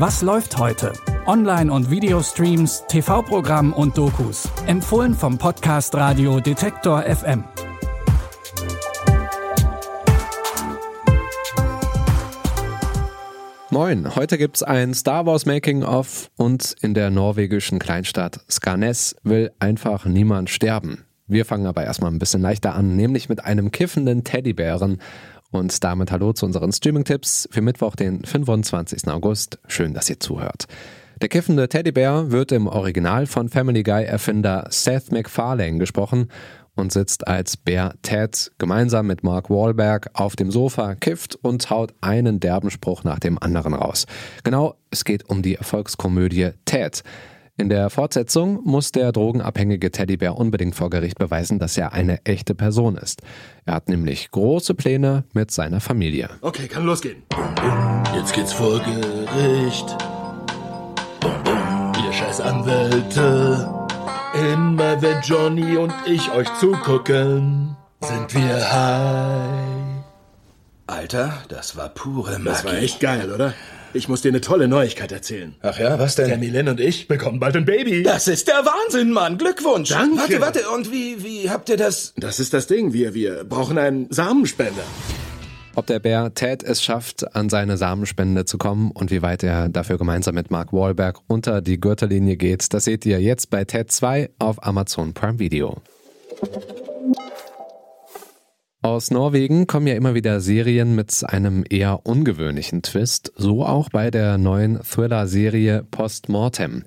Was läuft heute? Online- und Videostreams, TV-Programm und Dokus. Empfohlen vom Podcast Radio Detektor FM. Moin, heute gibt's ein Star Wars Making of und in der norwegischen Kleinstadt Skarnes will einfach niemand sterben. Wir fangen aber erstmal ein bisschen leichter an, nämlich mit einem kiffenden Teddybären. Und damit hallo zu unseren Streaming-Tipps für Mittwoch, den 25. August. Schön, dass ihr zuhört. Der kiffende Teddybär wird im Original von Family Guy-Erfinder Seth MacFarlane gesprochen und sitzt als Bär Ted gemeinsam mit Mark Wahlberg auf dem Sofa, kifft und haut einen derben Spruch nach dem anderen raus. Genau, es geht um die Erfolgskomödie Ted. In der Fortsetzung muss der drogenabhängige Teddybär unbedingt vor Gericht beweisen, dass er eine echte Person ist. Er hat nämlich große Pläne mit seiner Familie. Okay, kann losgehen. Jetzt geht's vor Gericht. Ihr scheiß Anwälte. Immer wenn Johnny und ich euch zugucken, sind wir high. Alter, das war pure Magie. Das war echt geil, oder? Ich muss dir eine tolle Neuigkeit erzählen. Ach ja, was denn? Der Milen und ich bekommen bald ein Baby. Das ist der Wahnsinn, Mann. Glückwunsch. Danke. Warte, warte. Und wie, wie habt ihr das? Das ist das Ding. Wir, wir brauchen einen Samenspender. Ob der Bär Ted es schafft, an seine Samenspende zu kommen und wie weit er dafür gemeinsam mit Mark Wahlberg unter die Gürtellinie geht, das seht ihr jetzt bei Ted 2 auf Amazon Prime Video. Aus Norwegen kommen ja immer wieder Serien mit einem eher ungewöhnlichen Twist, so auch bei der neuen Thriller-Serie Postmortem.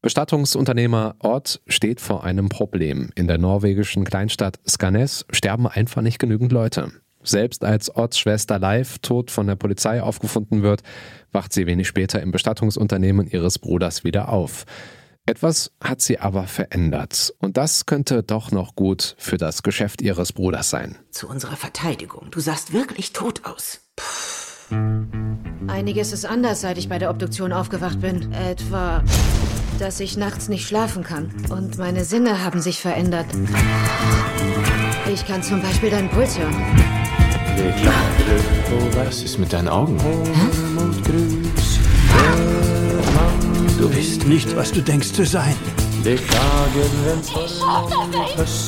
Bestattungsunternehmer Odd steht vor einem Problem. In der norwegischen Kleinstadt Skanes sterben einfach nicht genügend Leute. Selbst als Odds Schwester Live tot von der Polizei aufgefunden wird, wacht sie wenig später im Bestattungsunternehmen ihres Bruders wieder auf. Etwas hat sie aber verändert. Und das könnte doch noch gut für das Geschäft ihres Bruders sein. Zu unserer Verteidigung. Du sahst wirklich tot aus. Einiges ist anders, seit ich bei der Obduktion aufgewacht bin. Etwa, dass ich nachts nicht schlafen kann. Und meine Sinne haben sich verändert. Ich kann zum Beispiel deinen Puls hören. Was ist mit deinen Augen? Du bist nicht, was du denkst zu sein.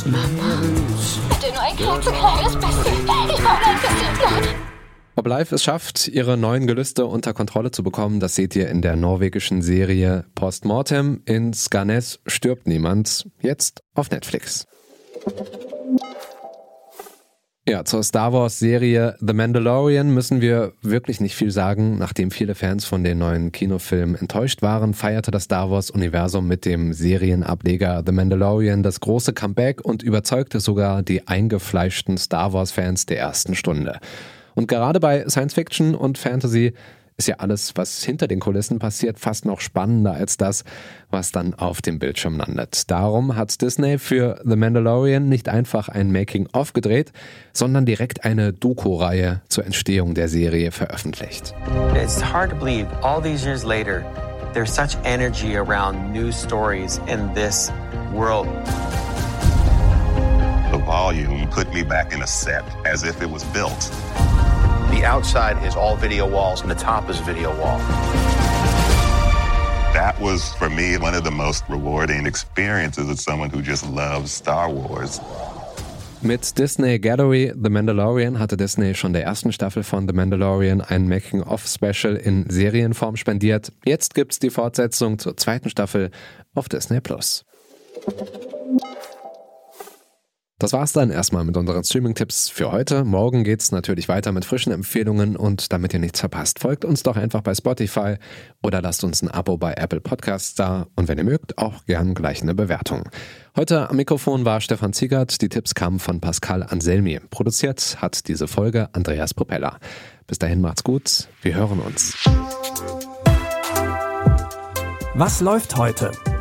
Mama, bitte nur ein klitzekleines bisschen. Ich brauche ein bisschen Blut. Ob Live es schafft, ihre neuen Gelüste unter Kontrolle zu bekommen, das seht ihr in der norwegischen Serie Postmortem. In Skanes stirbt niemand. Jetzt auf Netflix. Ja, zur Star Wars Serie The Mandalorian müssen wir wirklich nicht viel sagen. Nachdem viele Fans von den neuen Kinofilmen enttäuscht waren, feierte das Star Wars Universum mit dem Serienableger The Mandalorian das große Comeback und überzeugte sogar die eingefleischten Star Wars Fans der ersten Stunde. Und gerade bei Science Fiction und Fantasy ist ja alles, was hinter den Kulissen passiert, fast noch spannender als das, was dann auf dem Bildschirm landet. Darum hat Disney für The Mandalorian nicht einfach ein Making-of gedreht, sondern direkt eine Doku-Reihe zur Entstehung der Serie veröffentlicht. It's hard to believe all these years later, there's such energy around new stories in this world. The volume put me back in a set as if it was built. The outside is all video walls and the top is video wall. That was, for me, one of the most rewarding experiences as someone who just loves Star Wars. Mit Disney Gallery The Mandalorian hatte Disney schon der ersten Staffel von The Mandalorian ein Making-of-Special in Serienform spendiert. Jetzt gibt's die Fortsetzung zur zweiten Staffel auf Disney Plus. Das war's dann erstmal mit unseren Streaming-Tipps für heute. Morgen geht's natürlich weiter mit frischen Empfehlungen und damit ihr nichts verpasst, folgt uns doch einfach bei Spotify oder lasst uns ein Abo bei Apple Podcasts da und wenn ihr mögt, auch gern gleich eine Bewertung. Heute am Mikrofon war Stefan Ziegert. Die Tipps kamen von Pascal Anselmi. Produziert hat diese Folge Andreas Propeller. Bis dahin macht's gut. Wir hören uns. Was läuft heute?